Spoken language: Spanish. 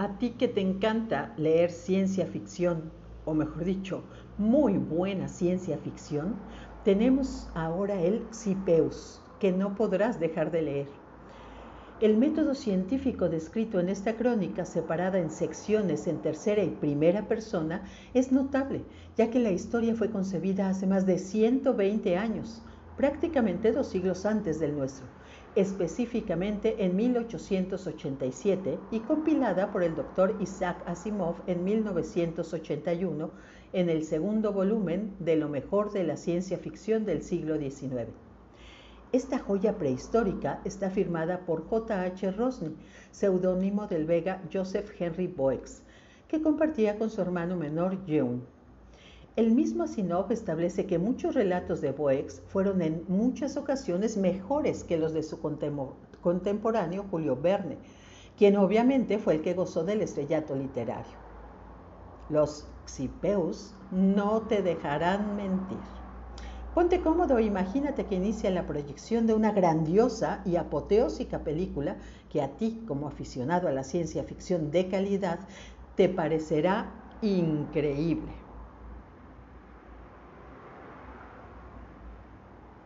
A ti que te encanta leer ciencia ficción, o mejor dicho, muy buena ciencia ficción, tenemos ahora el CIPEUS, que no podrás dejar de leer. El método científico descrito en esta crónica, separada en secciones en tercera y primera persona, es notable, ya que la historia fue concebida hace más de 120 años, prácticamente dos siglos antes del nuestro, específicamente en 1887 y compilada por el doctor Isaac Asimov en 1981 en el segundo volumen de Lo mejor de la ciencia ficción del siglo XIX. Esta joya prehistórica está firmada por J.H. Rosny, seudónimo del vega Joseph Henry Boex, que compartía con su hermano menor June. El mismo Asinov establece que muchos relatos de Boex fueron en muchas ocasiones mejores que los de su contemporáneo Julio Verne, quien obviamente fue el que gozó del estrellato literario. Los Xipeus no te dejarán mentir. Ponte cómodo e imagínate que inicia la proyección de una grandiosa y apoteósica película que a ti, como aficionado a la ciencia ficción de calidad, te parecerá increíble.